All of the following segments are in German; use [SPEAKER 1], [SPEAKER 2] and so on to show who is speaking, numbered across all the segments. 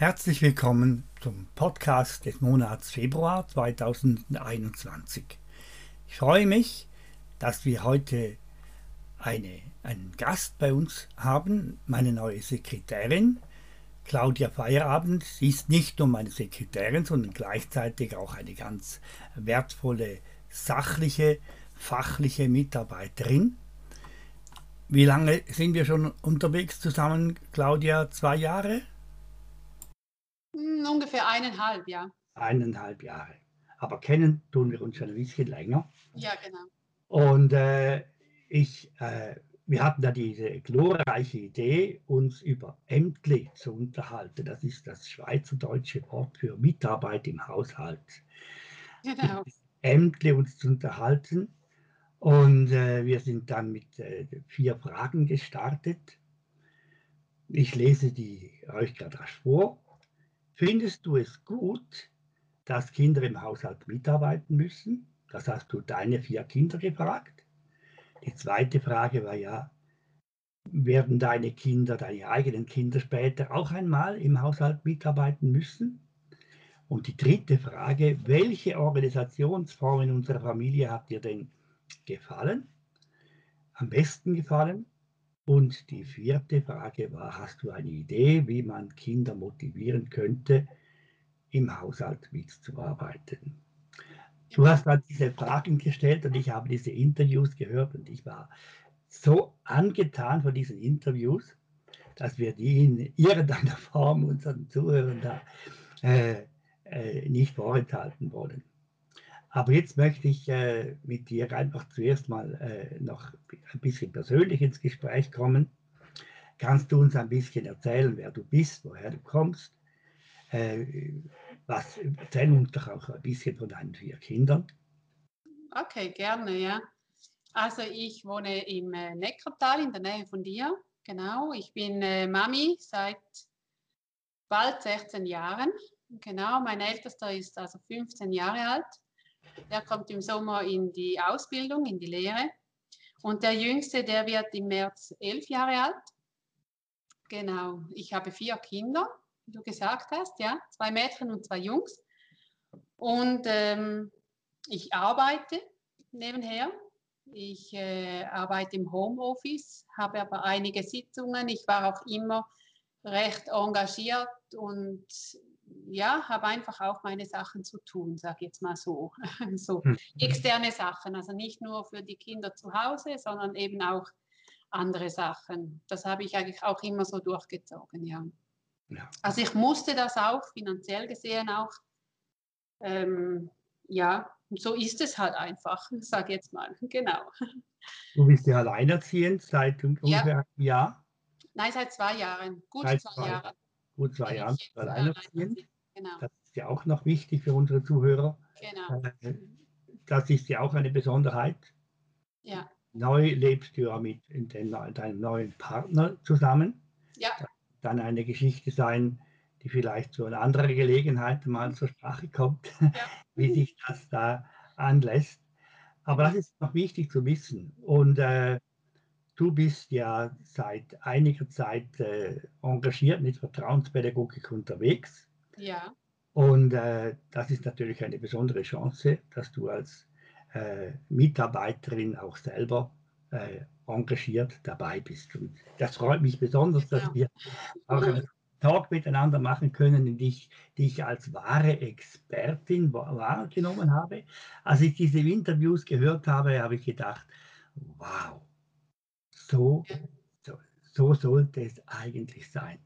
[SPEAKER 1] Herzlich willkommen zum Podcast des Monats Februar 2021. Ich freue mich, dass wir heute eine, einen Gast bei uns haben, meine neue Sekretärin, Claudia Feierabend. Sie ist nicht nur meine Sekretärin, sondern gleichzeitig auch eine ganz wertvolle, sachliche, fachliche Mitarbeiterin. Wie lange sind wir schon unterwegs zusammen, Claudia? Zwei Jahre?
[SPEAKER 2] Ungefähr eineinhalb, ja.
[SPEAKER 1] Eineinhalb Jahre. Aber kennen tun wir uns schon ein bisschen länger.
[SPEAKER 2] Ja, genau.
[SPEAKER 1] Und äh, ich, äh, wir hatten da diese glorreiche Idee, uns über Ämtli zu unterhalten. Das ist das schweizerdeutsche Wort für Mitarbeit im Haushalt. Genau. Ämtli uns zu unterhalten. Und äh, wir sind dann mit äh, vier Fragen gestartet. Ich lese die euch gerade rasch vor. Findest du es gut, dass Kinder im Haushalt mitarbeiten müssen? Das hast du deine vier Kinder gefragt. Die zweite Frage war ja, werden deine Kinder, deine eigenen Kinder später auch einmal im Haushalt mitarbeiten müssen? Und die dritte Frage, welche Organisationsform in unserer Familie hat dir denn gefallen? Am besten gefallen? Und die vierte Frage war, hast du eine Idee, wie man Kinder motivieren könnte, im Haushalt mitzuarbeiten? Du hast dann diese Fragen gestellt und ich habe diese Interviews gehört und ich war so angetan von diesen Interviews, dass wir die in irgendeiner Form unseren Zuhörern da äh, äh, nicht vorenthalten wollen. Aber jetzt möchte ich äh, mit dir einfach zuerst mal äh, noch ein bisschen persönlich ins Gespräch kommen. Kannst du uns ein bisschen erzählen, wer du bist, woher du kommst? Äh, was, erzähl uns doch auch ein bisschen von deinen vier Kindern.
[SPEAKER 2] Okay, gerne, ja. Also ich wohne im äh, Neckartal in der Nähe von dir. Genau, ich bin äh, Mami seit bald 16 Jahren. Genau, mein ältester ist also 15 Jahre alt. Der kommt im Sommer in die Ausbildung, in die Lehre. Und der Jüngste, der wird im März elf Jahre alt. Genau, ich habe vier Kinder, wie du gesagt hast, ja, zwei Mädchen und zwei Jungs. Und ähm, ich arbeite nebenher. Ich äh, arbeite im Homeoffice, habe aber einige Sitzungen. Ich war auch immer recht engagiert und ja, habe einfach auch meine Sachen zu tun, sage ich jetzt mal so. so hm. externe Sachen, also nicht nur für die Kinder zu Hause, sondern eben auch andere Sachen. Das habe ich eigentlich auch immer so durchgezogen, ja. ja. Also ich musste das auch, finanziell gesehen auch. Ähm, ja, so ist es halt einfach, sage ich jetzt mal, genau.
[SPEAKER 1] Du bist ja alleinerziehend seit ungefähr ja. einem Jahr?
[SPEAKER 2] Nein, seit zwei Jahren, gut seit zwei, zwei Jahren
[SPEAKER 1] gut zwei Jahren alleinerziehend. Genau. Das ist ja auch noch wichtig für unsere Zuhörer. Genau. Äh, das ist ja auch eine Besonderheit. Ja. Neu lebst du ja mit deinem neuen Partner zusammen. Ja. Das dann eine Geschichte sein, die vielleicht zu einer anderen Gelegenheit mal zur Sprache kommt, ja. wie sich das da anlässt. Aber das ist noch wichtig zu wissen. Und äh, Du bist ja seit einiger Zeit äh, engagiert mit Vertrauenspädagogik unterwegs.
[SPEAKER 2] Ja.
[SPEAKER 1] Und äh, das ist natürlich eine besondere Chance, dass du als äh, Mitarbeiterin auch selber äh, engagiert dabei bist. Und das freut mich besonders, dass wir auch einen Talk miteinander machen können, in die ich, die ich als wahre Expertin wahrgenommen habe. Als ich diese Interviews gehört habe, habe ich gedacht, wow, so, so, so sollte es eigentlich sein.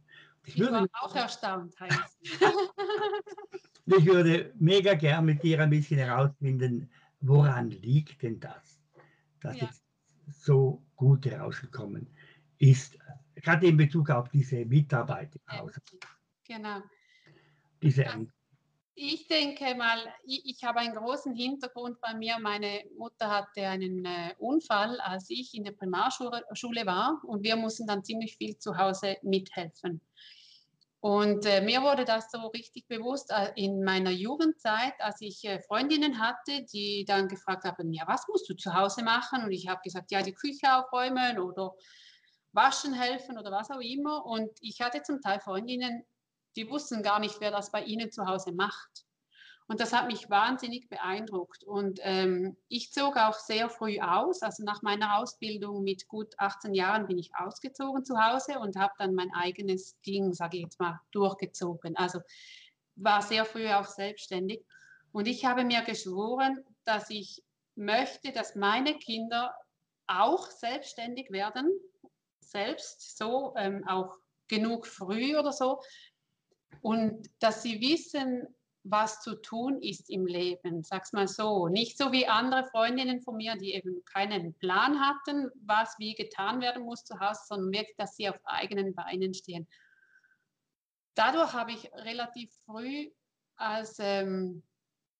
[SPEAKER 2] Ich, ich war auch erstaunt, Heinz.
[SPEAKER 1] ich würde mega gern mit dir ein bisschen herausfinden, woran liegt denn das, dass ja. jetzt so gut herausgekommen ist, gerade in Bezug auf diese Mitarbeit im Haus.
[SPEAKER 2] Genau.
[SPEAKER 1] Diese
[SPEAKER 2] ja. Ich denke mal, ich, ich, habe einen großen Hintergrund bei mir. Meine Mutter hatte einen äh, Unfall, als ich in der Primarschule war und wir mussten dann ziemlich viel zu Hause mithelfen. Und äh, mir wurde das so richtig bewusst äh, in meiner Jugendzeit, als ich äh, Freundinnen hatte, die dann gefragt haben, ja, was musst du zu Hause machen? Und ich habe gesagt, ja, die Küche aufräumen oder waschen helfen oder was auch immer. Und ich hatte zum Teil Freundinnen, die wussten gar nicht, wer das bei ihnen zu Hause macht. Und das hat mich wahnsinnig beeindruckt. Und ähm, ich zog auch sehr früh aus. Also nach meiner Ausbildung mit gut 18 Jahren bin ich ausgezogen zu Hause und habe dann mein eigenes Ding, sage ich jetzt mal, durchgezogen. Also war sehr früh auch selbstständig. Und ich habe mir geschworen, dass ich möchte, dass meine Kinder auch selbstständig werden, selbst so, ähm, auch genug früh oder so. Und dass sie wissen, was zu tun ist im Leben, sag's mal so. Nicht so wie andere Freundinnen von mir, die eben keinen Plan hatten, was wie getan werden muss zu Hause, sondern wirklich, dass sie auf eigenen Beinen stehen. Dadurch habe ich relativ früh, als, ähm,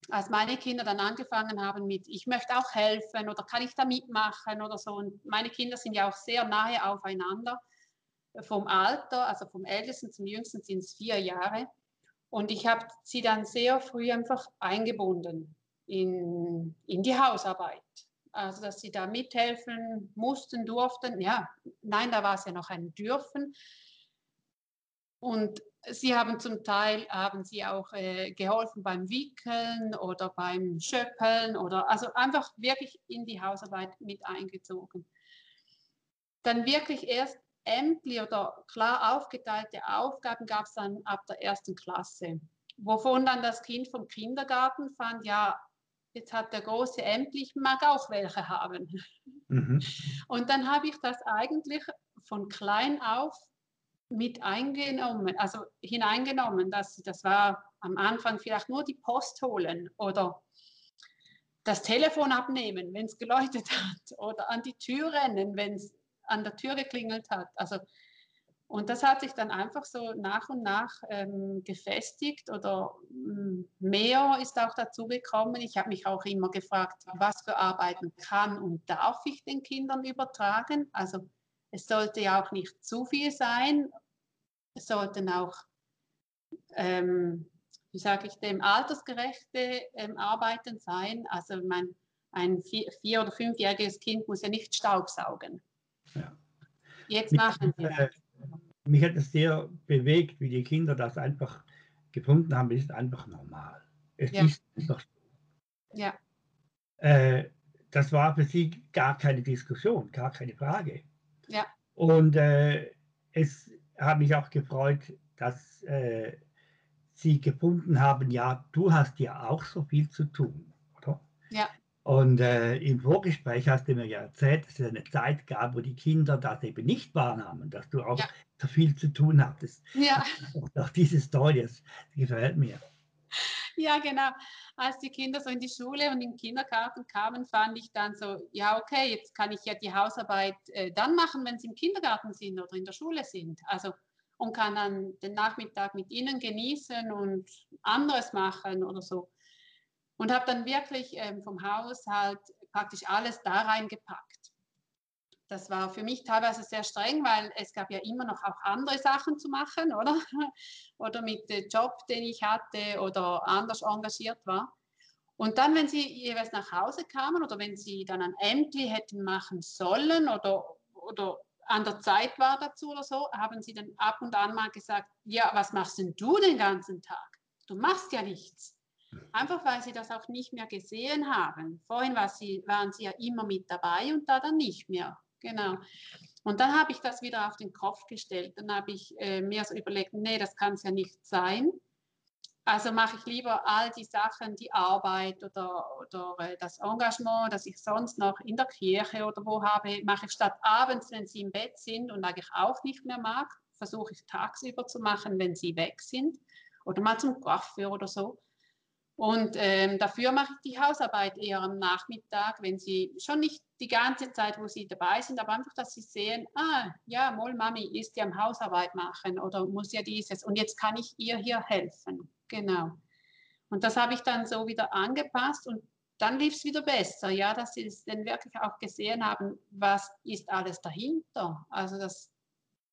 [SPEAKER 2] als meine Kinder dann angefangen haben mit, ich möchte auch helfen oder kann ich da mitmachen oder so. Und meine Kinder sind ja auch sehr nahe aufeinander vom Alter, also vom Ältesten zum Jüngsten sind es vier Jahre. Und ich habe sie dann sehr früh einfach eingebunden in, in die Hausarbeit. Also, dass sie da mithelfen mussten, durften. Ja, nein, da war es ja noch ein Dürfen. Und sie haben zum Teil, haben sie auch äh, geholfen beim Wickeln oder beim Schöppeln oder also einfach wirklich in die Hausarbeit mit eingezogen. Dann wirklich erst Ämtli oder klar aufgeteilte Aufgaben gab es dann ab der ersten Klasse, wovon dann das Kind vom Kindergarten fand, ja, jetzt hat der große Ämtli, ich mag auch welche haben. Mhm. Und dann habe ich das eigentlich von klein auf mit eingenommen, also hineingenommen, dass das war am Anfang vielleicht nur die Post holen oder das Telefon abnehmen, wenn es geläutet hat oder an die Tür rennen, wenn es an der Tür geklingelt hat. Also, und das hat sich dann einfach so nach und nach ähm, gefestigt oder mm, mehr ist auch dazu gekommen. Ich habe mich auch immer gefragt, was für Arbeiten kann und darf ich den Kindern übertragen? Also es sollte ja auch nicht zu viel sein. Es sollten auch, ähm, wie sage ich dem, altersgerechte ähm, Arbeiten sein. Also mein, ein vier oder fünfjähriges Kind muss ja nicht Staubsaugen. Ja. Jetzt machen wir
[SPEAKER 1] äh, Mich hat es sehr bewegt, wie die Kinder das einfach gefunden haben. Es ist einfach normal. Es ja. ist einfach so. Ja. Äh, das war für sie gar keine Diskussion, gar keine Frage. Ja. Und äh, es hat mich auch gefreut, dass äh, sie gefunden haben, ja, du hast ja auch so viel zu tun, oder? Ja. Und äh, im Vorgespräch hast du mir ja erzählt, dass es eine Zeit gab, wo die Kinder das eben nicht wahrnahmen, dass du auch ja. so viel zu tun hattest. Ja. Auch diese Story, das gefällt mir.
[SPEAKER 2] Ja, genau. Als die Kinder so in die Schule und im Kindergarten kamen, fand ich dann so, ja, okay, jetzt kann ich ja die Hausarbeit äh, dann machen, wenn sie im Kindergarten sind oder in der Schule sind. Also und kann dann den Nachmittag mit ihnen genießen und anderes machen oder so und habe dann wirklich ähm, vom Haushalt praktisch alles da reingepackt. Das war für mich teilweise sehr streng, weil es gab ja immer noch auch andere Sachen zu machen, oder? oder mit dem Job, den ich hatte oder anders engagiert war. Und dann, wenn sie jeweils nach Hause kamen oder wenn sie dann ein Ämtli hätten machen sollen oder, oder an der Zeit war dazu oder so, haben sie dann ab und an mal gesagt, ja, was machst denn du den ganzen Tag? Du machst ja nichts. Einfach weil sie das auch nicht mehr gesehen haben. Vorhin war sie, waren sie ja immer mit dabei und da dann nicht mehr. Genau. Und dann habe ich das wieder auf den Kopf gestellt. Dann habe ich äh, mir so überlegt, nee, das kann es ja nicht sein. Also mache ich lieber all die Sachen, die Arbeit oder, oder äh, das Engagement, das ich sonst noch in der Kirche oder wo habe, mache ich statt abends, wenn sie im Bett sind und eigentlich auch nicht mehr mag, versuche ich tagsüber zu machen, wenn sie weg sind oder mal zum Coiffeur oder so. Und ähm, dafür mache ich die Hausarbeit eher am Nachmittag, wenn sie schon nicht die ganze Zeit, wo sie dabei sind, aber einfach, dass sie sehen, ah, ja, Moll Mami ist ja am Hausarbeit machen oder muss ja dieses und jetzt kann ich ihr hier helfen. Genau. Und das habe ich dann so wieder angepasst und dann lief es wieder besser, ja, dass sie es dann wirklich auch gesehen haben, was ist alles dahinter. Also dass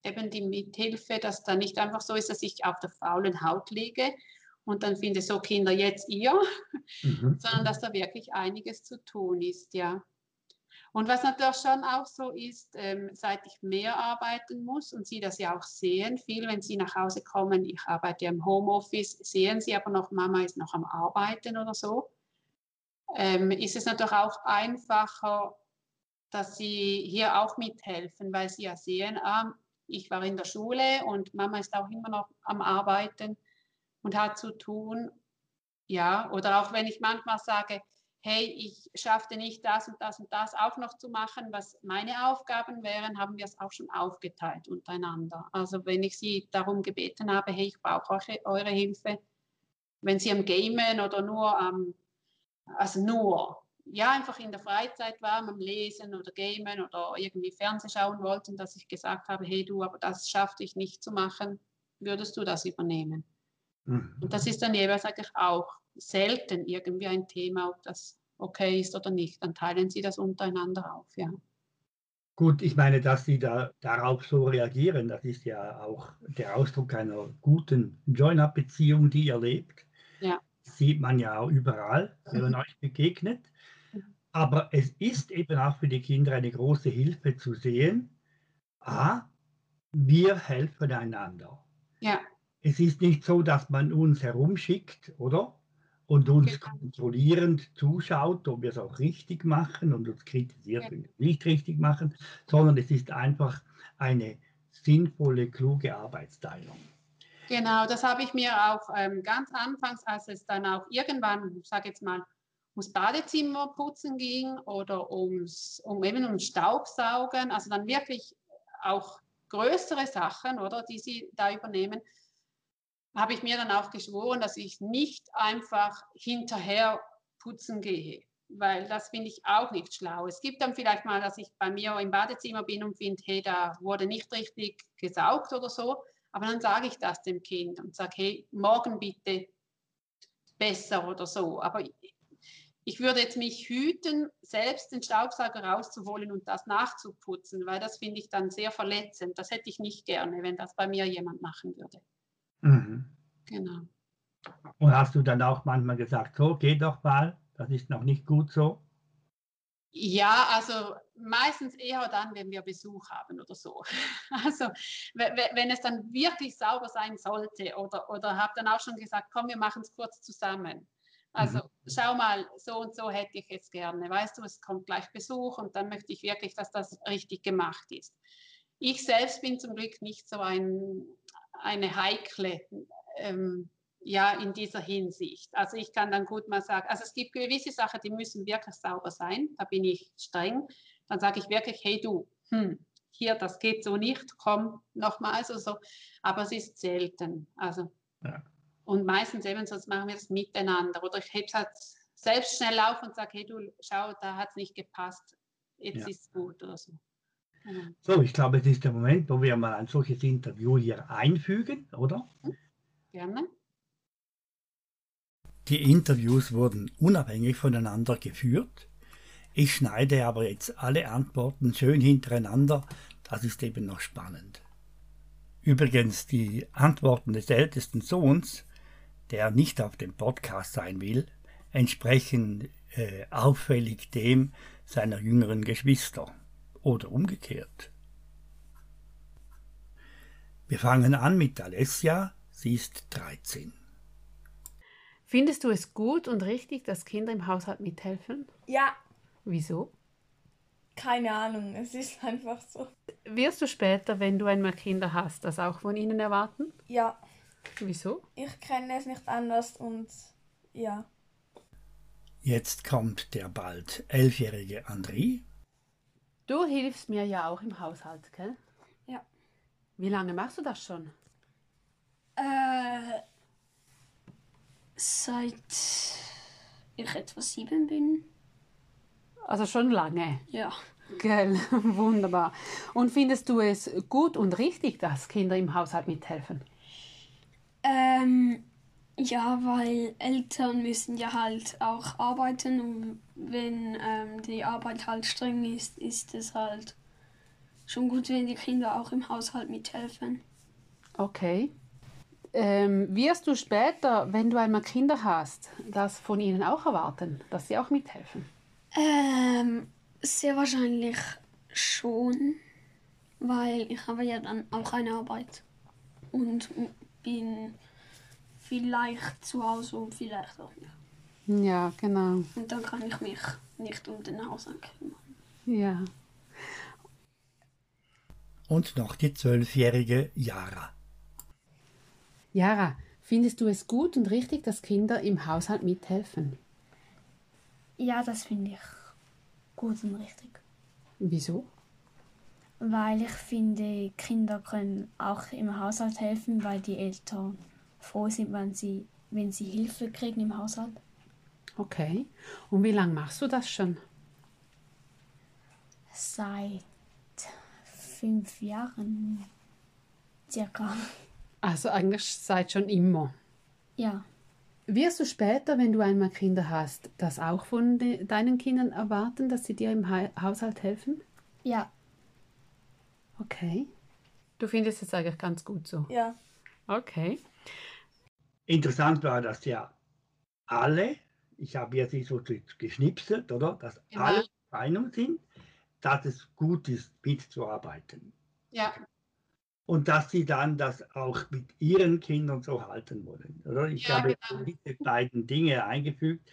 [SPEAKER 2] eben die Mithilfe, dass da nicht einfach so ist, dass ich auf der faulen Haut liege und dann finde so Kinder jetzt ihr, mhm. sondern dass da wirklich einiges zu tun ist, ja. Und was natürlich schon auch so ist, ähm, seit ich mehr arbeiten muss und Sie das ja auch sehen, viel, wenn Sie nach Hause kommen, ich arbeite im Homeoffice, sehen Sie aber noch, Mama ist noch am Arbeiten oder so, ähm, ist es natürlich auch einfacher, dass Sie hier auch mithelfen, weil Sie ja sehen, ah, ich war in der Schule und Mama ist auch immer noch am Arbeiten und hat zu tun. Ja, oder auch wenn ich manchmal sage, hey, ich schaffte nicht das und das und das auch noch zu machen, was meine Aufgaben wären, haben wir es auch schon aufgeteilt untereinander. Also wenn ich Sie darum gebeten habe, hey, ich brauche eure, eure Hilfe, wenn Sie am Gamen oder nur am, also nur, ja, einfach in der Freizeit waren, am Lesen oder Gamen oder irgendwie Fernsehen schauen wollten, dass ich gesagt habe, hey du, aber das schaffte ich nicht zu machen, würdest du das übernehmen? Mhm. Und das ist dann jeweils eigentlich auch selten irgendwie ein Thema, ob das okay ist oder nicht. Dann teilen sie das untereinander auf, ja.
[SPEAKER 1] Gut, ich meine, dass Sie da, darauf so reagieren, das ist ja auch der Ausdruck einer guten Join-Up-Beziehung, die ihr lebt. Ja. Sieht man ja auch überall, wenn man mhm. euch begegnet. Mhm. Aber es ist eben auch für die Kinder eine große Hilfe zu sehen, ah, wir helfen einander. Ja. Es ist nicht so, dass man uns herumschickt, oder? und uns genau. kontrollierend zuschaut, ob wir es auch richtig machen und uns kritisiert, ja. wenn wir es nicht richtig machen, sondern es ist einfach eine sinnvolle, kluge Arbeitsteilung.
[SPEAKER 2] Genau, das habe ich mir auch ähm, ganz anfangs, als es dann auch irgendwann, ich sage jetzt mal, ums Badezimmer putzen ging oder ums, um eben ums Staubsaugen, also dann wirklich auch größere Sachen, oder, die sie da übernehmen, habe ich mir dann auch geschworen, dass ich nicht einfach hinterher putzen gehe, weil das finde ich auch nicht schlau. Es gibt dann vielleicht mal, dass ich bei mir im Badezimmer bin und finde, hey, da wurde nicht richtig gesaugt oder so, aber dann sage ich das dem Kind und sage, hey, morgen bitte besser oder so. Aber ich würde jetzt mich hüten, selbst den Staubsauger rauszuholen und das nachzuputzen, weil das finde ich dann sehr verletzend. Das hätte ich nicht gerne, wenn das bei mir jemand machen würde. Mhm.
[SPEAKER 1] Genau. Und hast du dann auch manchmal gesagt, so, geh doch mal, das ist noch nicht gut so?
[SPEAKER 2] Ja, also meistens eher dann, wenn wir Besuch haben oder so. Also wenn es dann wirklich sauber sein sollte oder, oder habe dann auch schon gesagt, komm, wir machen es kurz zusammen. Also mhm. schau mal, so und so hätte ich es gerne. Weißt du, es kommt gleich Besuch und dann möchte ich wirklich, dass das richtig gemacht ist. Ich selbst bin zum Glück nicht so ein eine heikle, ähm, ja, in dieser Hinsicht. Also ich kann dann gut mal sagen, also es gibt gewisse Sachen, die müssen wirklich sauber sein, da bin ich streng. Dann sage ich wirklich, hey du, hm, hier, das geht so nicht, komm nochmals oder so. Aber es ist selten. Also, ja. Und meistens eben, sonst machen wir das miteinander. Oder ich hebe es halt selbst schnell auf und sage, hey du, schau, da hat es nicht gepasst, jetzt ja. ist es gut oder so.
[SPEAKER 1] Mhm. So, ich glaube, es ist der Moment, wo wir mal ein solches Interview hier einfügen, oder?
[SPEAKER 2] Gerne.
[SPEAKER 1] Die Interviews wurden unabhängig voneinander geführt. Ich schneide aber jetzt alle Antworten schön hintereinander. Das ist eben noch spannend. Übrigens, die Antworten des ältesten Sohns, der nicht auf dem Podcast sein will, entsprechen äh, auffällig dem seiner jüngeren Geschwister oder umgekehrt. Wir fangen an mit Alessia, sie ist 13.
[SPEAKER 2] Findest du es gut und richtig, dass Kinder im Haushalt mithelfen?
[SPEAKER 3] Ja.
[SPEAKER 2] Wieso?
[SPEAKER 3] Keine Ahnung, es ist einfach so.
[SPEAKER 2] Wirst du später, wenn du einmal Kinder hast, das auch von ihnen erwarten?
[SPEAKER 3] Ja.
[SPEAKER 2] Wieso?
[SPEAKER 3] Ich kenne es nicht anders und ja.
[SPEAKER 1] Jetzt kommt der bald elfjährige André
[SPEAKER 2] Du hilfst mir ja auch im Haushalt, gell?
[SPEAKER 3] Ja.
[SPEAKER 2] Wie lange machst du das schon?
[SPEAKER 3] Äh, seit ich etwa sieben bin.
[SPEAKER 2] Also schon lange?
[SPEAKER 3] Ja.
[SPEAKER 2] Gell, wunderbar. Und findest du es gut und richtig, dass Kinder im Haushalt mithelfen?
[SPEAKER 3] Ähm, ja, weil Eltern müssen ja halt auch arbeiten und wenn ähm, die Arbeit halt streng ist, ist es halt schon gut, wenn die Kinder auch im Haushalt mithelfen.
[SPEAKER 2] Okay. Ähm, wirst du später, wenn du einmal Kinder hast, das von ihnen auch erwarten, dass sie auch mithelfen?
[SPEAKER 3] Ähm, Sehr wahrscheinlich schon, weil ich habe ja dann auch eine Arbeit und bin vielleicht zu Hause und vielleicht auch nicht.
[SPEAKER 2] Ja, genau.
[SPEAKER 3] Und dann kann ich mich nicht um den Haushalt kümmern.
[SPEAKER 2] Ja.
[SPEAKER 1] Und noch die zwölfjährige Jara.
[SPEAKER 2] Jara, findest du es gut und richtig, dass Kinder im Haushalt mithelfen?
[SPEAKER 4] Ja, das finde ich gut und richtig.
[SPEAKER 2] Wieso?
[SPEAKER 4] Weil ich finde, Kinder können auch im Haushalt helfen, weil die Eltern froh sind, wenn sie, wenn sie Hilfe kriegen im Haushalt.
[SPEAKER 2] Okay. Und wie lange machst du das schon?
[SPEAKER 4] Seit fünf Jahren circa.
[SPEAKER 2] Also eigentlich seit schon immer.
[SPEAKER 4] Ja,
[SPEAKER 2] Wirst du später, wenn du einmal Kinder hast, das auch von de deinen Kindern erwarten, dass sie dir im ha Haushalt helfen?
[SPEAKER 4] ja,
[SPEAKER 2] Okay. Du findest es eigentlich ganz gut so.
[SPEAKER 4] ja.
[SPEAKER 2] Okay.
[SPEAKER 1] Interessant war, dass ja alle, ich habe jetzt nicht so geschnipselt, oder? Dass
[SPEAKER 2] Genau.
[SPEAKER 1] alle der Meinung sind, dass es gut ist, mitzuarbeiten.
[SPEAKER 2] Ja,
[SPEAKER 1] Und dass sie dann das auch mit ihren Kindern so halten wollen. Oder? Ich
[SPEAKER 2] Ja,
[SPEAKER 1] habe
[SPEAKER 2] genau.
[SPEAKER 1] diese beiden Dinge eingefügt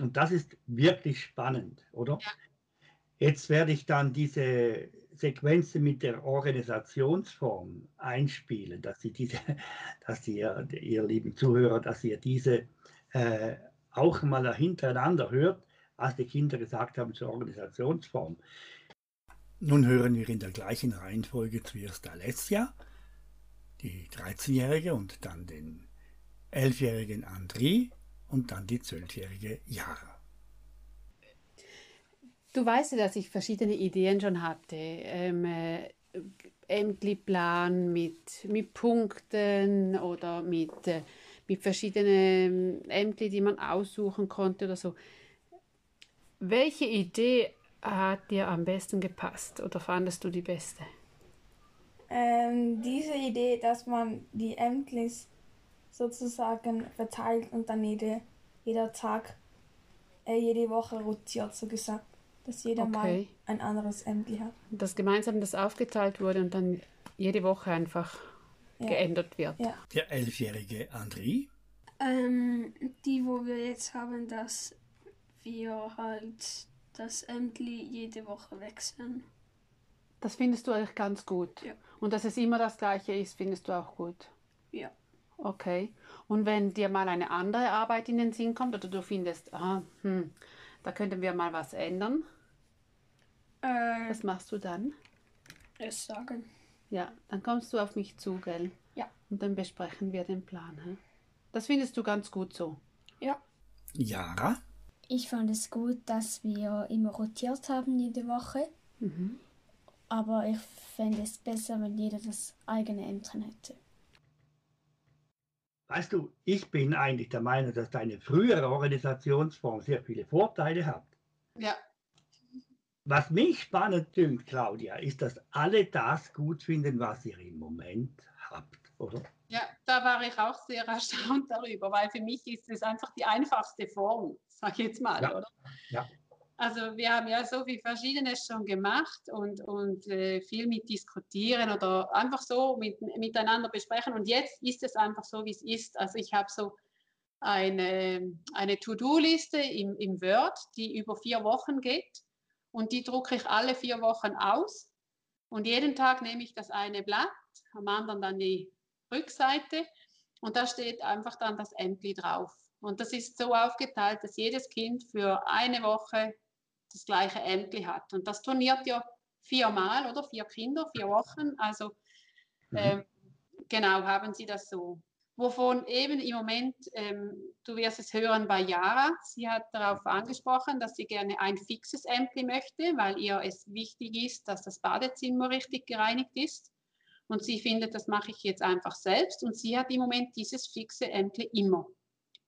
[SPEAKER 1] und das ist wirklich spannend, oder?
[SPEAKER 2] Ja.
[SPEAKER 1] Jetzt werde ich dann diese Sequenzen mit der Organisationsform einspielen, dass Sie diese, dass ihr, ihr lieben Zuhörer, dass ihr diese äh, auch mal hintereinander hört, was die Kinder gesagt haben zur Organisationsform. Nun hören wir in der gleichen Reihenfolge zuerst Alessia, die 13-Jährige, und dann den 11-jährigen André und dann die 12-jährige Jara.
[SPEAKER 2] Du weißt ja, dass ich verschiedene Ideen schon hatte. Ähm, äh, Ämtli-Plan mit, mit Punkten oder mit, äh, mit verschiedenen Ämtli, die man aussuchen konnte oder so. Welche Idee hat dir am besten gepasst oder fandest du die beste?
[SPEAKER 5] Ähm, diese Idee, dass man die Ämtlis sozusagen verteilt und dann jede, jeder Tag, äh, jede Woche rotiert, so gesagt. Dass jeder mal
[SPEAKER 2] Okay.
[SPEAKER 5] ein anderes Ämtli hat.
[SPEAKER 2] Dass gemeinsam das aufgeteilt wurde und dann jede Woche einfach
[SPEAKER 5] Ja.
[SPEAKER 2] geändert wird.
[SPEAKER 5] Ja.
[SPEAKER 1] Der 11-jährige André,
[SPEAKER 3] Ähm, die, wo wir jetzt haben, dass wir halt das Ämtli jede Woche wechseln.
[SPEAKER 2] Das findest du eigentlich ganz gut.
[SPEAKER 3] Ja.
[SPEAKER 2] Und dass es immer das gleiche ist, findest du auch gut.
[SPEAKER 3] Ja.
[SPEAKER 2] Okay. Und wenn dir mal eine andere Arbeit in den Sinn kommt oder du findest, ah, hm, da könnten wir mal was ändern,
[SPEAKER 3] Äh,
[SPEAKER 2] was machst du dann?
[SPEAKER 3] es sagen.
[SPEAKER 2] Ja, dann kommst du auf mich zu, gell?
[SPEAKER 3] Ja.
[SPEAKER 2] Und dann besprechen wir den Plan. Hä? Das findest du ganz gut so.
[SPEAKER 3] Ja.
[SPEAKER 1] Jara,
[SPEAKER 4] Ich fand es gut, dass wir immer rotiert haben jede Woche.
[SPEAKER 2] Mhm.
[SPEAKER 4] Aber ich fände es besser, wenn jeder das eigene Ämtchen hätte.
[SPEAKER 1] weißt du, ich bin eigentlich der Meinung, dass deine frühere Organisationsform sehr viele Vorteile hat.
[SPEAKER 2] Ja.
[SPEAKER 1] Was mich spannend dünkt, Claudia, ist, dass alle das gut finden, was ihr im Moment habt, oder?
[SPEAKER 2] Ja, da war ich auch sehr erstaunt darüber, weil für mich ist es einfach die einfachste Form, sag ich jetzt mal,
[SPEAKER 1] Ja.
[SPEAKER 2] oder?
[SPEAKER 1] Ja.
[SPEAKER 2] Also wir haben ja so viel Verschiedenes schon gemacht und, und äh, viel mit diskutieren oder einfach so mit, miteinander besprechen. Und jetzt ist es einfach so, wie es ist. Also ich habe so eine, eine To-Do-Liste im, im Word, die über vier Wochen geht. Und die drucke ich alle vier Wochen aus. Und jeden Tag nehme ich das eine Blatt, am anderen dann die Rückseite. Und da steht einfach dann das Ämtli drauf. Und das ist so aufgeteilt, dass jedes Kind für eine Woche das gleiche Ämtli hat. Und das turniert ja viermal, oder? Vier Kinder, vier Wochen. Also
[SPEAKER 1] Mhm.
[SPEAKER 2] ähm, genau haben sie das so. Wovon eben im Moment, ähm, du wirst es hören bei Jara, sie hat darauf angesprochen, dass sie gerne ein fixes Ämtli möchte, weil ihr es wichtig ist, dass das Badezimmer richtig gereinigt ist. Und sie findet, das mache ich jetzt einfach selbst. Und sie hat im Moment dieses fixe Ämtli immer.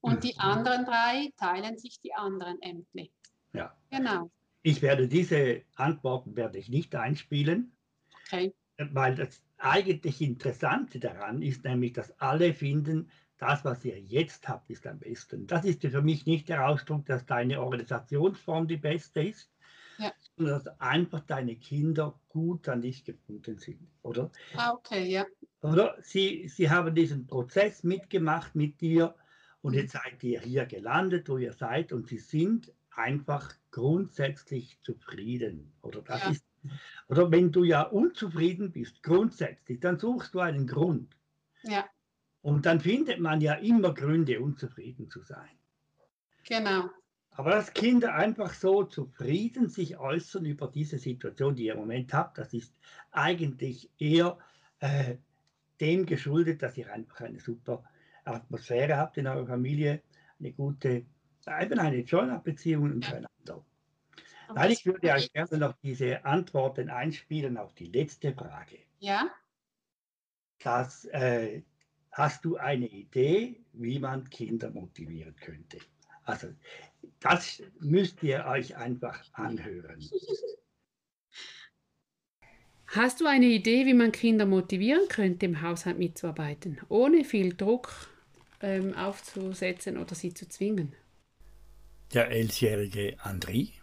[SPEAKER 2] Und die
[SPEAKER 1] Mhm.
[SPEAKER 2] anderen drei teilen sich die anderen Ämtli.
[SPEAKER 1] Ja.
[SPEAKER 2] Genau.
[SPEAKER 1] Ich werde diese Antworten werde ich nicht einspielen,
[SPEAKER 2] Okay.
[SPEAKER 1] weil das eigentlich Interessante daran ist nämlich, dass alle finden, das, was ihr jetzt habt, ist am besten. Das ist für mich nicht der Ausdruck, dass deine Organisationsform die beste ist,
[SPEAKER 6] Ja.
[SPEAKER 1] sondern dass einfach deine Kinder gut an dich gebunden sind, oder?
[SPEAKER 6] Ah, okay, ja.
[SPEAKER 1] Oder sie, sie haben diesen Prozess mitgemacht mit dir und
[SPEAKER 6] Mhm.
[SPEAKER 1] jetzt seid ihr hier gelandet, wo ihr seid und sie sind einfach grundsätzlich zufrieden. Oder das
[SPEAKER 6] Ja.
[SPEAKER 1] ist, oder wenn du ja unzufrieden bist, grundsätzlich, dann suchst du einen Grund.
[SPEAKER 6] Ja,
[SPEAKER 1] Und dann findet man ja immer Gründe, unzufrieden zu sein.
[SPEAKER 6] genau.
[SPEAKER 1] Aber dass Kinder einfach so zufrieden sich äußern über diese Situation, die ihr im Moment habt, das ist eigentlich eher äh, dem geschuldet, dass ihr einfach eine super Atmosphäre habt in eurer Familie, eine gute, eben eine Joiner-Beziehung untereinander. Weil ich würde euch gerne noch diese Antworten einspielen auf die letzte Frage.
[SPEAKER 6] Ja,
[SPEAKER 1] Das, äh, hast du eine Idee, wie man Kinder motivieren könnte? Also das müsst ihr euch einfach anhören.
[SPEAKER 2] Hast du eine Idee, wie man Kinder motivieren könnte, im Haushalt mitzuarbeiten, ohne viel Druck ähm, aufzusetzen oder sie zu zwingen?
[SPEAKER 7] Der elfjährige André.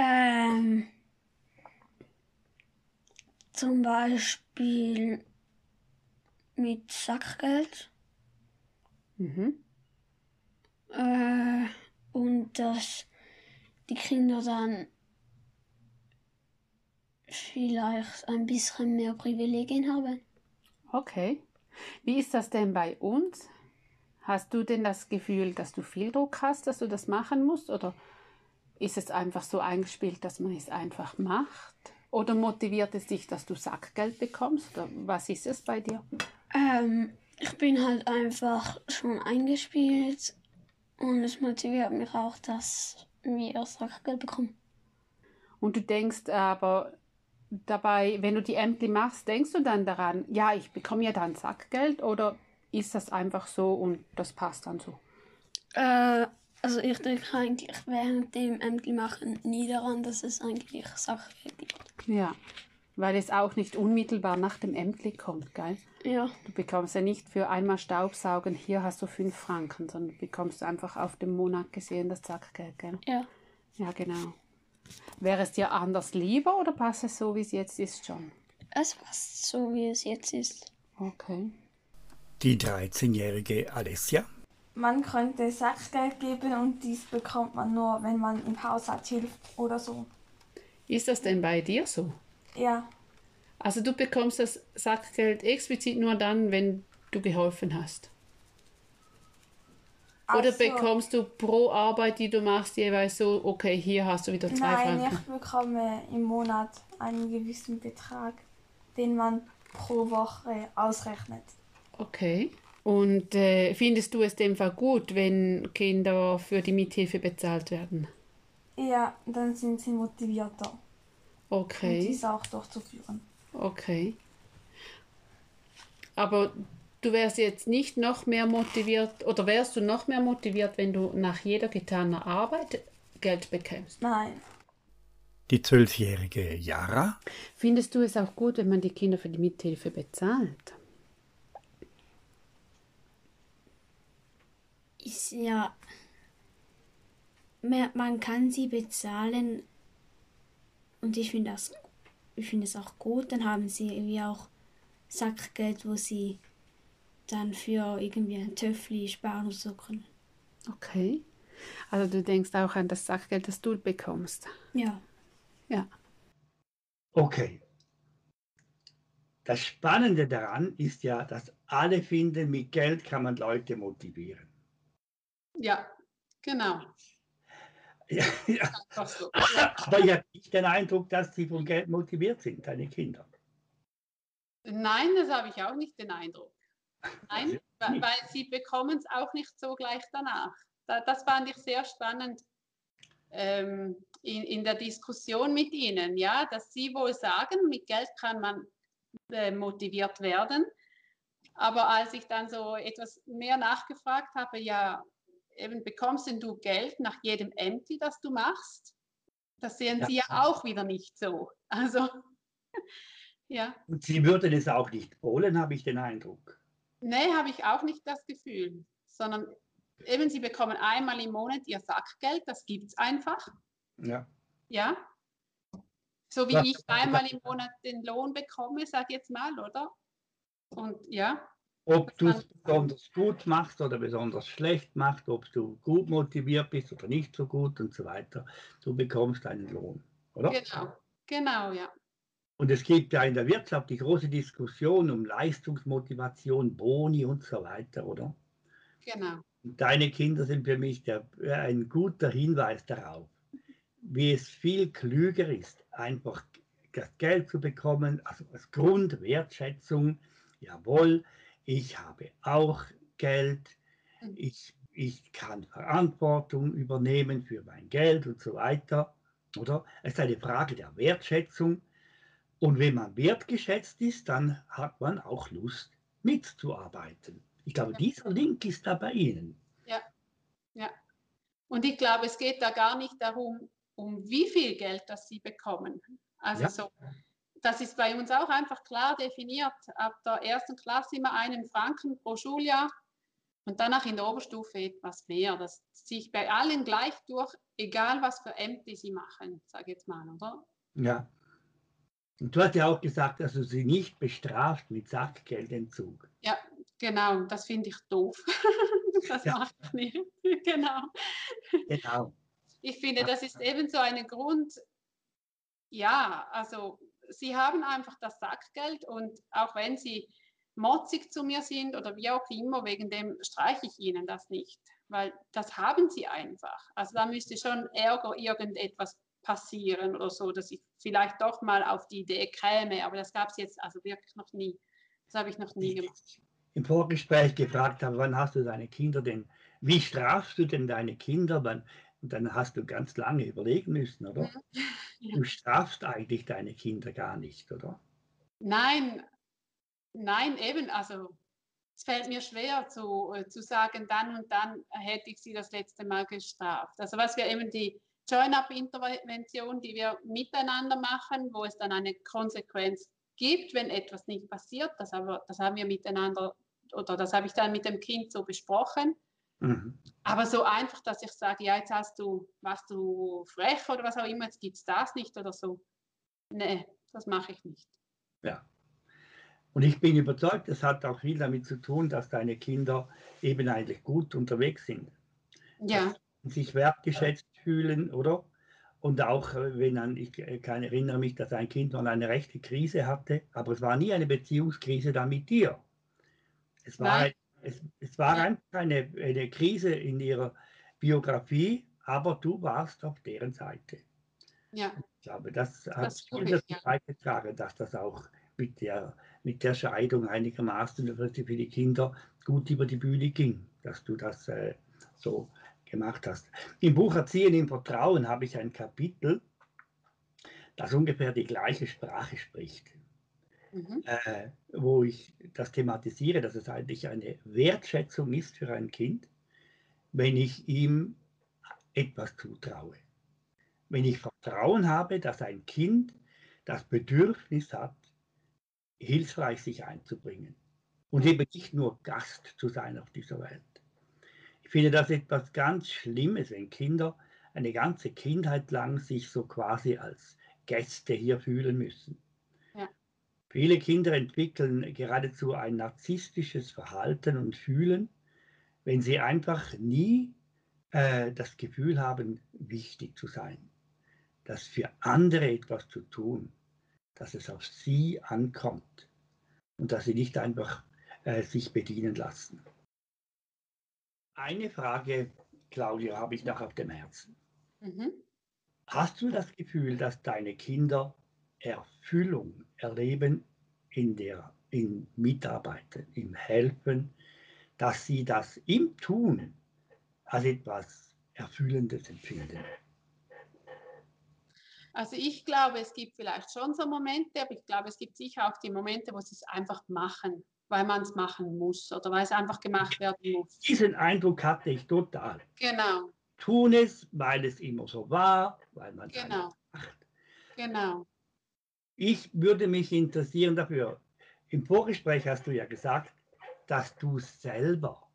[SPEAKER 3] Ähm, zum Beispiel mit Sackgeld
[SPEAKER 2] Mhm.
[SPEAKER 3] äh, und dass die Kinder dann vielleicht ein bisschen mehr Privilegien haben.
[SPEAKER 2] Okay. Wie ist das denn bei uns? Hast du denn das Gefühl, dass du viel Druck hast, dass du das machen musst? Oder ist es einfach so eingespielt, dass man es einfach macht? Oder motiviert es dich, dass du Sackgeld bekommst? Oder was ist es bei dir?
[SPEAKER 3] Ähm, ich bin halt einfach schon eingespielt und es motiviert mich auch, dass wir Sackgeld bekommen.
[SPEAKER 2] Und du denkst aber dabei, wenn du die Ämter machst, denkst du dann daran, ja, ich bekomme ja dann Sackgeld oder ist das einfach so und das passt dann so?
[SPEAKER 3] Äh, also ich denke eigentlich während dem Ämter machen nie daran, dass es eigentlich Sackgeld gibt.
[SPEAKER 2] Ja, weil es auch nicht unmittelbar nach dem Ämtli kommt, gell?
[SPEAKER 3] Ja,
[SPEAKER 2] Du bekommst ja nicht für einmal Staubsaugen, hier hast du fünf Franken, sondern du bekommst einfach auf den Monat gesehen das Sackgeld, gell?
[SPEAKER 3] ja.
[SPEAKER 2] Ja, genau. Wäre es dir anders lieber oder passt es so, wie es jetzt ist schon?
[SPEAKER 3] Es passt so, wie es jetzt ist.
[SPEAKER 2] Okay.
[SPEAKER 7] Die 13-jährige Alessia.
[SPEAKER 5] Man könnte Sackgeld geben und dies bekommt man nur, wenn man im Haushalt hilft oder so.
[SPEAKER 2] Ist das denn bei dir so?
[SPEAKER 5] Ja,
[SPEAKER 2] Also du bekommst das Sackgeld explizit nur dann, wenn du geholfen hast. Oder
[SPEAKER 5] Also-
[SPEAKER 2] bekommst du pro Arbeit, die du machst, jeweils so, okay, hier hast du wieder zwei
[SPEAKER 5] Nein,
[SPEAKER 2] Franken.
[SPEAKER 5] ich bekomme im Monat einen gewissen Betrag, den man pro Woche ausrechnet.
[SPEAKER 2] Okay. Und äh, findest du es dem Fall gut, wenn Kinder für die Mithilfe bezahlt werden?
[SPEAKER 5] Ja, dann sind sie motivierter und
[SPEAKER 2] Okay,
[SPEAKER 5] dies auch durchzuführen.
[SPEAKER 2] okay. Aber du wärst jetzt nicht noch mehr motiviert oder wärst du noch mehr motiviert, wenn du nach jeder getaner Arbeit Geld bekämst?
[SPEAKER 5] Nein,
[SPEAKER 7] Die 12-jährige Yara.
[SPEAKER 2] Findest du es auch gut, wenn man die Kinder für die Mithilfe bezahlt?
[SPEAKER 4] Ist ja, man kann sie bezahlen und ich finde das, ich finde es auch gut. Dann haben sie irgendwie auch Sackgeld, wo sie dann für irgendwie ein Töffli sparen oder so können.
[SPEAKER 2] Okay. Also du denkst auch an das Sachgeld, das du bekommst.
[SPEAKER 4] Ja,
[SPEAKER 2] Ja.
[SPEAKER 1] Okay. Das Spannende daran ist ja, dass alle finden, mit Geld kann man Leute motivieren.
[SPEAKER 6] Ja, genau.
[SPEAKER 1] Ja, ja.
[SPEAKER 6] So.
[SPEAKER 1] Aber ich habe nicht den Eindruck, dass sie von Geld motiviert sind, deine Kinder.
[SPEAKER 6] Nein, das habe ich auch nicht den Eindruck. Nein,
[SPEAKER 1] nicht.
[SPEAKER 6] weil sie bekommen es auch nicht so gleich danach. Da, das fand ich sehr spannend ähm, in, in der Diskussion mit ihnen, ja, dass sie wohl sagen, mit Geld kann man äh, motiviert werden. Aber als ich dann so etwas mehr nachgefragt habe, ja, eben bekommst denn du Geld nach jedem Empty, das du machst? Das sehen
[SPEAKER 1] Ja.
[SPEAKER 6] sie ja auch wieder nicht so. Also, ja.
[SPEAKER 1] Und sie würden es auch nicht wollen, habe ich den Eindruck.
[SPEAKER 6] Nee, habe ich auch nicht das Gefühl, sondern eben sie bekommen einmal im Monat ihr Sackgeld, das gibt es einfach.
[SPEAKER 1] Ja.
[SPEAKER 2] Ja. So wie ich einmal im Monat den Lohn bekomme, sag ich jetzt mal, oder? Und ja,
[SPEAKER 1] Ob du es besonders gut machst oder besonders schlecht machst, ob du gut motiviert bist oder nicht so gut und so weiter, du bekommst einen Lohn, oder?
[SPEAKER 2] genau. Genau, ja.
[SPEAKER 1] Und es gibt ja in der Wirtschaft die große Diskussion um Leistungsmotivation, Boni und so weiter, oder?
[SPEAKER 2] Genau.
[SPEAKER 1] Und deine Kinder sind für mich der, äh, ein guter Hinweis darauf, wie es viel klüger ist, einfach das Geld zu bekommen, also als Grundwertschätzung. Jawohl, ich habe auch Geld,
[SPEAKER 2] Mhm.
[SPEAKER 1] ich, ich kann Verantwortung übernehmen für mein Geld und so weiter, oder? Es ist eine Frage der Wertschätzung. Und wenn man wertgeschätzt ist, dann hat man auch Lust mitzuarbeiten. Ich glaube,
[SPEAKER 2] Ja.
[SPEAKER 1] dieser Link ist da bei Ihnen.
[SPEAKER 2] Und ich glaube, es geht da gar nicht darum, um wie viel Geld das sie bekommen. Also
[SPEAKER 1] Ja.
[SPEAKER 2] so, das ist bei uns auch einfach klar definiert. Ab der ersten Klasse immer einen Franken pro Schuljahr und danach in der Oberstufe etwas mehr. Das ziehe ich bei allen gleich durch, egal was für Ämter sie machen, sage ich jetzt mal, oder?
[SPEAKER 1] Ja. Und du hast ja auch gesagt, dass du sie nicht bestraft mit Sackgeldentzug.
[SPEAKER 2] Genau, das finde ich doof. das
[SPEAKER 1] Ja.
[SPEAKER 2] mache ich nicht. genau.
[SPEAKER 1] Genau.
[SPEAKER 2] Ich finde, das ist eben so eine Grund, ja, also sie haben einfach das Sackgeld und auch wenn sie motzig zu mir sind oder wie auch immer, wegen dem streiche ich ihnen das nicht, weil das haben sie einfach. Also da müsste schon Ärger irgendetwas passieren oder so, dass ich vielleicht doch mal auf die Idee käme, aber das gab es jetzt also wirklich noch nie. Das habe ich noch nie gemacht.
[SPEAKER 1] Im Vorgespräch gefragt habe, wann hast du deine Kinder denn, wie strafst du denn deine Kinder? Wann, und dann hast du ganz lange überlegen müssen, oder? Du strafst eigentlich deine Kinder gar nicht, oder?
[SPEAKER 2] Nein, nein, eben, also es fällt mir schwer zu, äh, zu sagen, dann und dann hätte ich sie das letzte Mal gestraft. Also was wir eben die Join-up-Intervention, die wir miteinander machen, wo es dann eine Konsequenz gibt, wenn etwas nicht passiert, das, aber, das haben wir miteinander oder das habe ich dann mit dem Kind so besprochen.
[SPEAKER 1] Mhm.
[SPEAKER 2] Aber so einfach, dass ich sage, ja, jetzt hast du, warst du frech oder was auch immer, jetzt gibt es das nicht oder so. Nee, das mache ich nicht.
[SPEAKER 1] Ja. Und ich bin überzeugt, es hat auch viel damit zu tun, dass deine Kinder eben eigentlich gut unterwegs sind.
[SPEAKER 2] Ja.
[SPEAKER 1] sich wertgeschätzt fühlen, oder? Und auch äh, wenn ein, ich äh, kann, erinnere mich, dass ein Kind mal eine rechte Krise hatte, aber es war nie eine Beziehungskrise da mit dir. Es war,
[SPEAKER 2] Nein.
[SPEAKER 1] Es, es war einfach eine, eine Krise in ihrer Biografie, aber du warst auf deren Seite.
[SPEAKER 2] Ja,
[SPEAKER 1] Ich glaube, das hat
[SPEAKER 2] Das tue
[SPEAKER 1] viel dazu
[SPEAKER 2] ja.
[SPEAKER 1] beigetragen, dass das auch mit der, mit der Scheidung einigermaßen für die für die Kinder gut über die Bühne ging, dass du das äh, so gemacht hast. Im Buch Erziehen im Vertrauen habe ich ein Kapitel, das ungefähr die gleiche Sprache spricht,
[SPEAKER 2] mhm.
[SPEAKER 1] äh, wo ich das thematisiere, dass es eigentlich eine Wertschätzung ist für ein Kind, wenn ich ihm etwas zutraue. Wenn ich Vertrauen habe, dass ein Kind das Bedürfnis hat, hilfreich sich einzubringen und eben nicht nur Gast zu sein auf dieser Welt. Ich finde das etwas ganz Schlimmes, wenn Kinder eine ganze Kindheit lang sich so quasi als Gäste hier fühlen müssen. Viele Kinder entwickeln geradezu ein narzisstisches Verhalten und Fühlen, wenn sie einfach nie äh, das Gefühl haben, wichtig zu sein, dass für andere etwas zu tun, dass es auf sie ankommt und dass sie nicht einfach äh, sich bedienen lassen. Eine Frage, Claudia, habe ich noch auf dem Herzen.
[SPEAKER 2] Mhm.
[SPEAKER 1] Hast du das Gefühl, dass deine Kinder Erfüllung erleben in der in Mitarbeiten, im Helfen, dass sie das im Tun als etwas Erfüllendes empfinden?
[SPEAKER 2] Also ich glaube, es gibt vielleicht schon so Momente, aber ich glaube, es gibt sicher auch die Momente, wo sie es einfach machen, weil man es machen muss oder weil es einfach gemacht werden muss.
[SPEAKER 1] Diesen Eindruck hatte ich total.
[SPEAKER 2] Genau,
[SPEAKER 1] Tun es, weil es immer so war, weil man es
[SPEAKER 2] Genau.
[SPEAKER 1] macht.
[SPEAKER 2] genau.
[SPEAKER 1] Ich würde mich interessieren dafür. Im Vorgespräch hast du ja gesagt, dass du selber,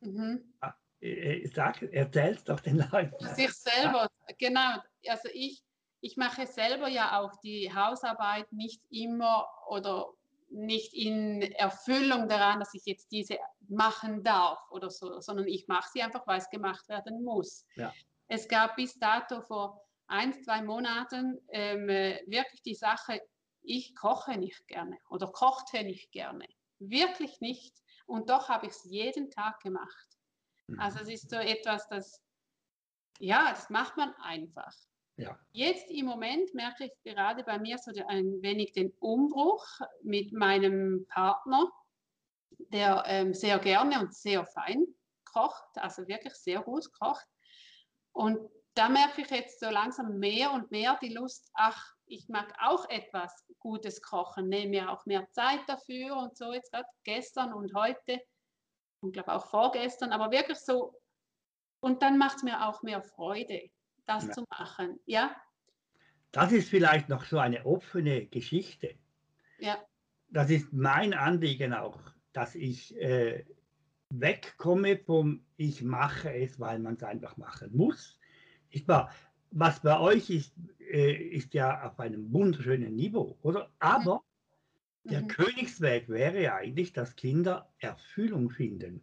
[SPEAKER 2] Mhm.
[SPEAKER 1] äh, sag, erzählst doch den Leuten.
[SPEAKER 2] Sich selber, genau. also ich, ich mache selber ja auch die Hausarbeit nicht immer oder nicht in Erfüllung daran, dass ich jetzt diese machen darf oder so, sondern ich mache sie einfach, weil es gemacht werden muss.
[SPEAKER 1] Ja.
[SPEAKER 2] Es gab bis dato vor ein, zwei Monaten ähm, äh, wirklich die Sache, ich koche nicht gerne oder kochte nicht gerne. Wirklich nicht. Und doch habe ich es jeden Tag gemacht.
[SPEAKER 1] Mhm.
[SPEAKER 2] Also es ist so etwas, das, ja, das macht man einfach.
[SPEAKER 1] Ja.
[SPEAKER 2] Jetzt im Moment merke ich gerade bei mir so ein wenig den Umbruch mit meinem Partner, der ähm, sehr gerne und sehr fein kocht, also wirklich sehr gut kocht. Und da merke ich jetzt so langsam mehr und mehr die Lust, ach, ich mag auch etwas Gutes kochen, nehme mir auch mehr Zeit dafür und so jetzt gerade gestern und heute und glaube auch vorgestern, aber wirklich so. Und dann macht es mir auch mehr Freude, das
[SPEAKER 1] Ja.
[SPEAKER 2] zu machen. Ja,
[SPEAKER 1] Das ist vielleicht noch so eine offene Geschichte.
[SPEAKER 2] ja,
[SPEAKER 1] Das ist mein Anliegen auch, dass ich äh, wegkomme vom Ich mache es, weil man es einfach machen muss. Nicht wahr? Was bei euch ist, äh, ist ja auf einem wunderschönen Niveau, oder? Aber der
[SPEAKER 2] mhm.
[SPEAKER 1] Königsweg wäre ja eigentlich, dass Kinder Erfüllung finden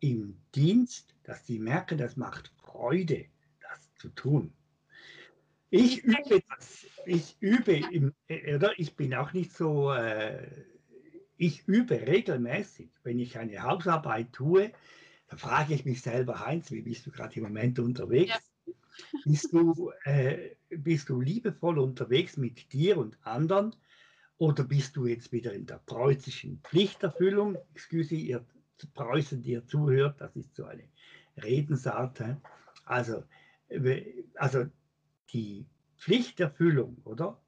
[SPEAKER 1] im Dienst, dass sie merken, das macht Freude, das zu tun. Ich übe das, ich übe, im, äh, oder ich bin auch nicht so, äh, ich übe regelmäßig, wenn ich eine Hausarbeit tue, da frage ich mich selber, Heinz, wie bist du gerade im Moment unterwegs? Bist, du, äh, bist du liebevoll unterwegs mit dir und anderen oder bist du jetzt wieder in der preußischen Pflichterfüllung? Excuse, ihr Preußen, die ihr zuhört, das ist so eine Redensart. Also, also die Pflichterfüllung, oder?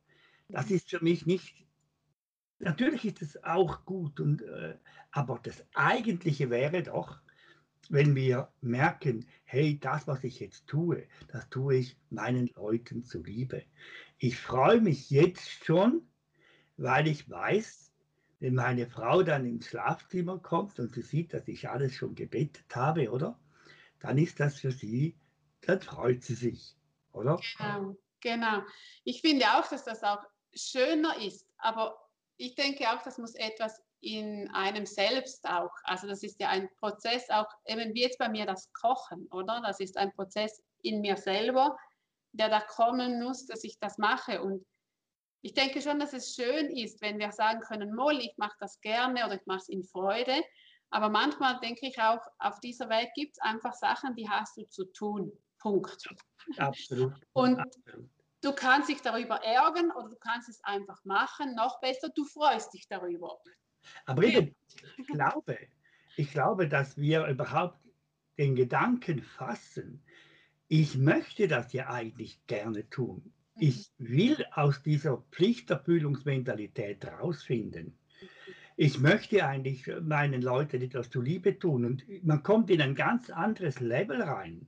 [SPEAKER 1] Das ist für mich nicht. Natürlich ist es auch gut, und, äh, aber das Eigentliche wäre doch, wenn wir merken, hey, das, was ich jetzt tue, das tue ich meinen Leuten zuliebe. Ich freue mich jetzt schon, weil ich weiß, wenn meine Frau dann ins Schlafzimmer kommt und sie sieht, dass ich alles schon gebetet habe, oder? Dann ist das für sie, dann freut sie sich, oder?
[SPEAKER 2] Genau, genau. Ich finde auch, dass das auch schöner ist, aber ich denke auch, das muss etwas in einem selbst auch. Also das ist ja ein Prozess auch, eben wie jetzt bei mir das Kochen, oder? Das ist ein Prozess in mir selber, der da kommen muss, dass ich das mache. Und ich denke schon, dass es schön ist, wenn wir sagen können, Moll, ich mache das gerne oder ich mache es in Freude. Aber manchmal denke ich auch, auf dieser Welt gibt es einfach Sachen, die hast du zu tun. Punkt.
[SPEAKER 1] Absolut.
[SPEAKER 2] Und
[SPEAKER 1] absolut.
[SPEAKER 2] Du kannst dich darüber ärgern oder du kannst es einfach machen. Noch besser, du freust dich darüber.
[SPEAKER 1] Aber eben, ich glaube, ich glaube, dass wir überhaupt den Gedanken fassen, ich möchte das ja eigentlich gerne tun. Ich will aus dieser Pflichterfüllungsmentalität rausfinden. Ich möchte eigentlich meinen Leuten etwas zuliebe tun und man kommt in ein ganz anderes Level rein.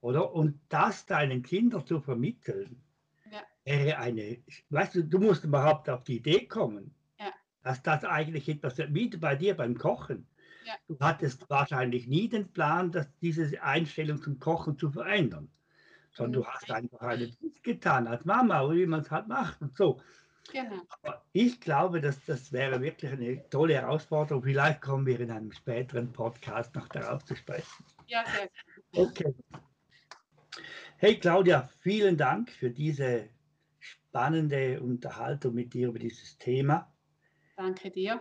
[SPEAKER 1] Oder? Und das deinen Kindern zu vermitteln,
[SPEAKER 2] Ja.
[SPEAKER 1] wäre eine, weißt du, du musst überhaupt auf die Idee kommen,
[SPEAKER 2] Ja.
[SPEAKER 1] dass das eigentlich etwas, wie bei dir beim Kochen.
[SPEAKER 2] Ja.
[SPEAKER 1] Du hattest wahrscheinlich nie den Plan, dass diese Einstellung zum Kochen zu verändern, sondern du hast einfach eine Pflicht getan als Mama, wie man es halt macht und so.
[SPEAKER 2] Genau.
[SPEAKER 1] Aber ich glaube, dass das wäre wirklich eine tolle Herausforderung. Vielleicht kommen wir in einem späteren Podcast noch darauf zu sprechen.
[SPEAKER 2] Ja, sehr
[SPEAKER 1] Okay. Hey Claudia, vielen Dank für diese spannende Unterhaltung mit dir über dieses Thema.
[SPEAKER 2] Danke dir.